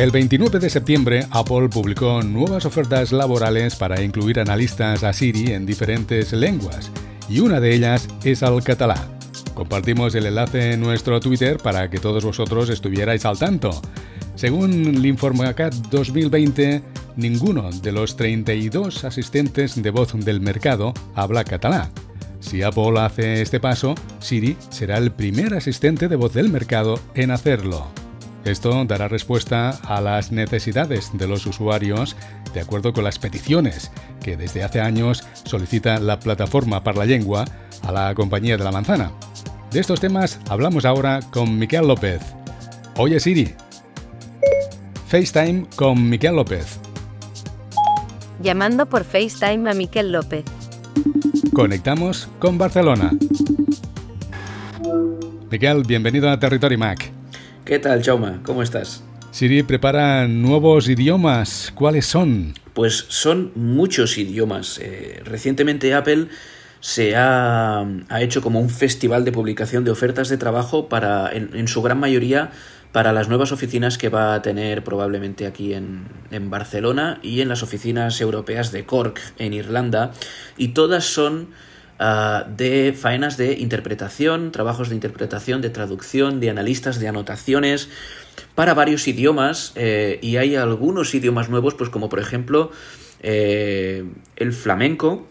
El 29 de septiembre, Apple publicó nuevas ofertas laborales para incluir analistas a Siri en diferentes lenguas, y una de ellas es al catalán. Compartimos el enlace en nuestro Twitter para que todos vosotros estuvierais al tanto. Según l'Informacat 2020, ninguno de los 32 asistentes de voz del mercado habla catalán. Si Apple hace este paso, Siri será el primer asistente de voz del mercado en hacerlo. Esto dará respuesta a las necesidades de los usuarios de acuerdo con las peticiones que desde hace años solicita la plataforma para la lengua a la compañía de la manzana. De estos temas hablamos ahora con Miquel López. Oye Siri. FaceTime con Miquel López. Llamando por FaceTime a Miquel López. Conectamos con Barcelona. Miquel, bienvenido a Territory Mac. ¿Qué tal, Chauma? ¿Cómo estás? Siri prepara nuevos idiomas. ¿Cuáles son? Pues son muchos idiomas. Eh, recientemente Apple se ha, hecho como un festival de publicación de ofertas de trabajo para, en, su gran mayoría, para las nuevas oficinas que va a tener probablemente aquí en, en Barcelona y en las oficinas europeas de Cork, en Irlanda. Y todas son Ah, de faenas de interpretación, trabajos de interpretación, de traducción, de analistas, de anotaciones para varios idiomas eh, y hay algunos idiomas nuevos, pues como por ejemplo eh, el flamenco,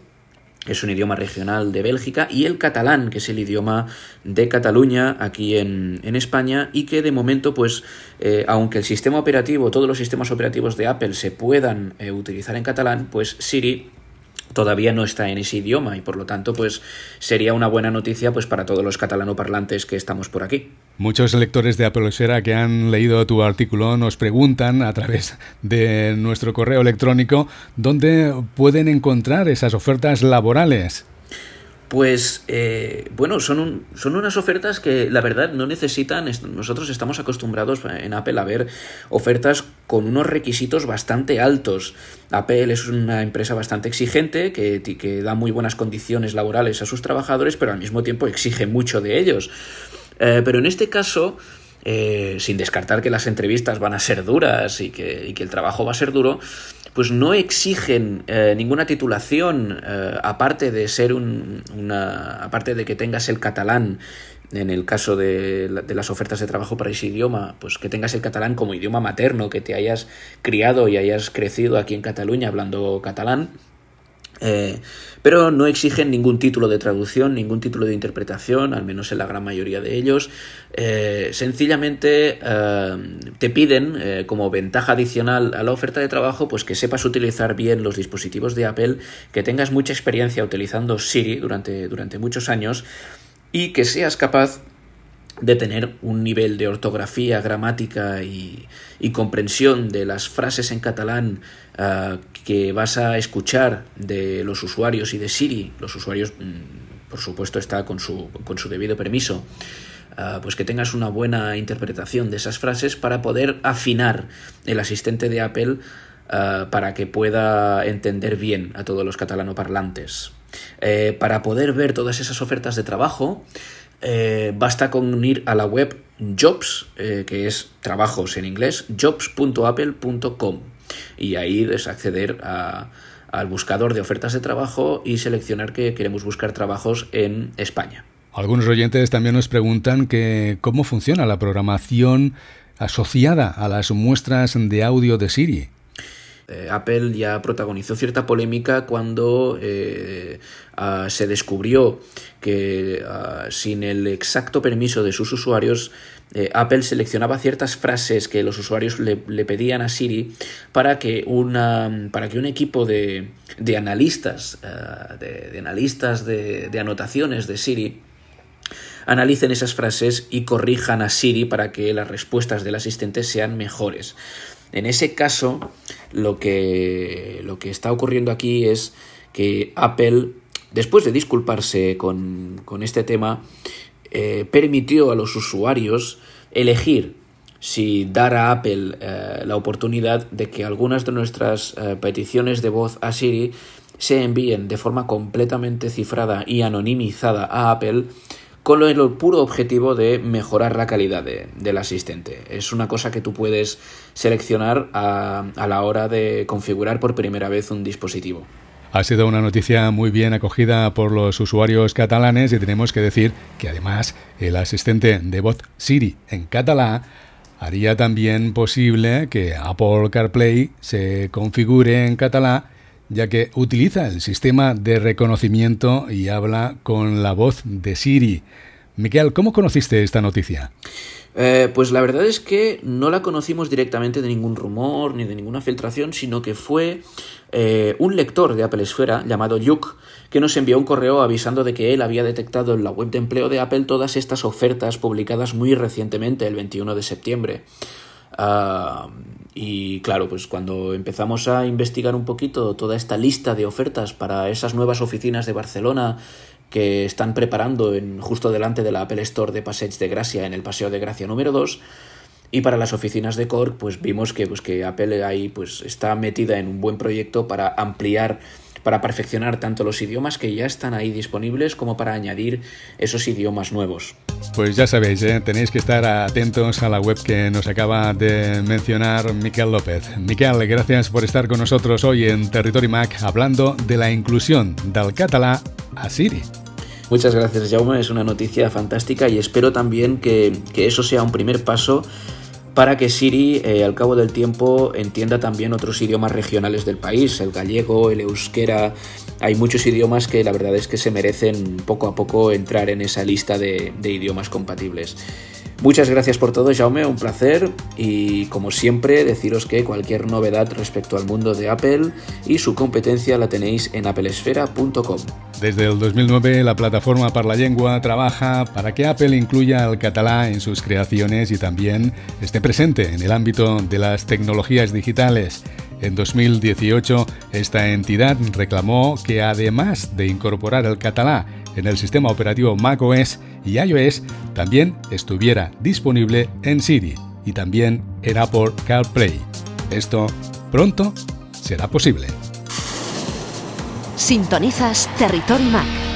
que es un idioma regional de Bélgica, y el catalán, que es el idioma de Cataluña, aquí en, España, y que de momento, pues, eh, aunque el sistema operativo, todos los sistemas operativos de Apple se puedan utilizar en catalán, pues Siri todavía no está en ese idioma y por lo tanto pues sería una buena noticia pues para todos los catalanoparlantes que estamos por aquí. Muchos lectores de Apple que han leído tu artículo nos preguntan a través de nuestro correo electrónico dónde pueden encontrar esas ofertas laborales. Pues eh, bueno, son, son unas ofertas que la verdad no necesitan, nosotros estamos acostumbrados en Apple a ver ofertas con unos requisitos bastante altos. Apple es una empresa bastante exigente que, que da muy buenas condiciones laborales a sus trabajadores, pero al mismo tiempo exige mucho de ellos. Eh, pero en este caso... Eh, sin descartar que las entrevistas van a ser duras y que, y que el trabajo va a ser duro, pues no exigen eh, ninguna titulación eh, aparte de ser un, una aparte de que tengas el catalán en el caso de, de, las ofertas de trabajo para ese idioma, pues que tengas el catalán como idioma materno, que te hayas criado y hayas crecido aquí en Cataluña hablando catalán, eh, pero no exigen ningún título de traducción, ningún título de interpretación, al menos en la gran mayoría de ellos. Eh, sencillamente eh, te piden como ventaja adicional a la oferta de trabajo, pues que sepas utilizar bien los dispositivos de Apple, que tengas mucha experiencia utilizando Siri durante, durante muchos años y que seas capaz de tener un nivel de ortografía, gramática y, comprensión de las frases en catalán ah, que vas a escuchar de los usuarios y de Siri, los usuarios, mm, por supuesto, está con su, con su debido permiso, ah, pues que tengas una buena interpretación de esas frases para poder afinar el asistente de Apple ah, para que pueda entender bien a todos los catalanoparlantes. Eh, para poder ver todas esas ofertas de trabajo, eh, basta con ir a la web Jobs, eh, que es trabajos en inglés, jobs.apple.com y ahí es acceder al buscador de ofertas de trabajo y seleccionar que queremos buscar trabajos en España. Algunos oyentes también nos preguntan que cómo funciona la programación asociada a las muestras de audio de Siri. Eh, Apple ya protagonizó cierta polémica cuando eh, se descubrió que sin el exacto permiso de sus usuarios, eh, Apple seleccionaba ciertas frases que los usuarios le, pedían a Siri para que, una, para que un equipo de, de analistas, de, analistas de anotaciones de Siri, analicen esas frases y corrijan a Siri para que las respuestas del asistente sean mejores. En ese caso, lo que, lo que está ocurriendo aquí es que Apple, después de disculparse con, este tema, eh, permitió a los usuarios elegir si dar a Apple eh, la oportunidad de que algunas de nuestras eh, peticiones de voz a Siri se envíen de forma completamente cifrada y anonimizada a Apple con el puro objetivo de mejorar la calidad del asistente. Es una cosa que tú puedes seleccionar a, la hora de configurar por primera vez un dispositivo. Ha sido una noticia muy bien acogida por los usuarios catalanes y tenemos que decir que además el asistente de voz Siri en catalán haría también posible que Apple CarPlay se configure en catalán ya que utiliza el sistema de reconocimiento y habla con la voz de Siri. Miquel, ¿cómo conociste esta noticia? Eh, pues la verdad es que no la conocimos directamente de ningún rumor ni de ninguna filtración, sino que fue eh, un lector de Apple Esfera llamado Luke que nos envió un correo avisando de que él había detectado en la web de empleo de Apple todas estas ofertas publicadas muy recientemente, el 21 de septiembre. Ah, y claro, pues cuando empezamos a investigar un poquito toda esta lista de ofertas para esas nuevas oficinas de Barcelona que están preparando en, justo delante de la Apple Store de Passeig de Gracia, en el Paseo de Gracia número 2. Y para las oficinas de Cork, pues vimos que, pues, que Apple ahí pues, está metida en un buen proyecto para ampliar para perfeccionar tanto los idiomas que ya están ahí disponibles como para añadir esos idiomas nuevos. Pues ya sabéis, ¿eh? tenéis que estar atentos a la web que nos acaba de mencionar Miquel López. Miquel, gracias por estar con nosotros hoy en Territory Mac hablando de la inclusión del catalán a Siri. Muchas gracias, Jaume. Es una noticia fantástica y espero también que, que eso sea un primer paso para que Siri eh, al cabo del tiempo entienda también otros idiomas regionales del país, el gallego, el euskera. Hay muchos idiomas que la verdad es que se merecen poco a poco entrar en esa lista de, de idiomas compatibles. Muchas gracias por todo, Jaume, un placer y como siempre deciros que cualquier novedad respecto al mundo de Apple y su competencia la tenéis en applesfera.com. Desde el 2009 la plataforma para la lengua trabaja para que Apple incluya el catalán en sus creaciones y también esté presente en el ámbito de las tecnologías digitales. En 2018 esta entidad reclamó que además de incorporar el catalán en el sistema operativo macOS y iOS también estuviera disponible en Siri y también en Apple CarPlay. Esto pronto será posible. Sintonizas Territory Mac.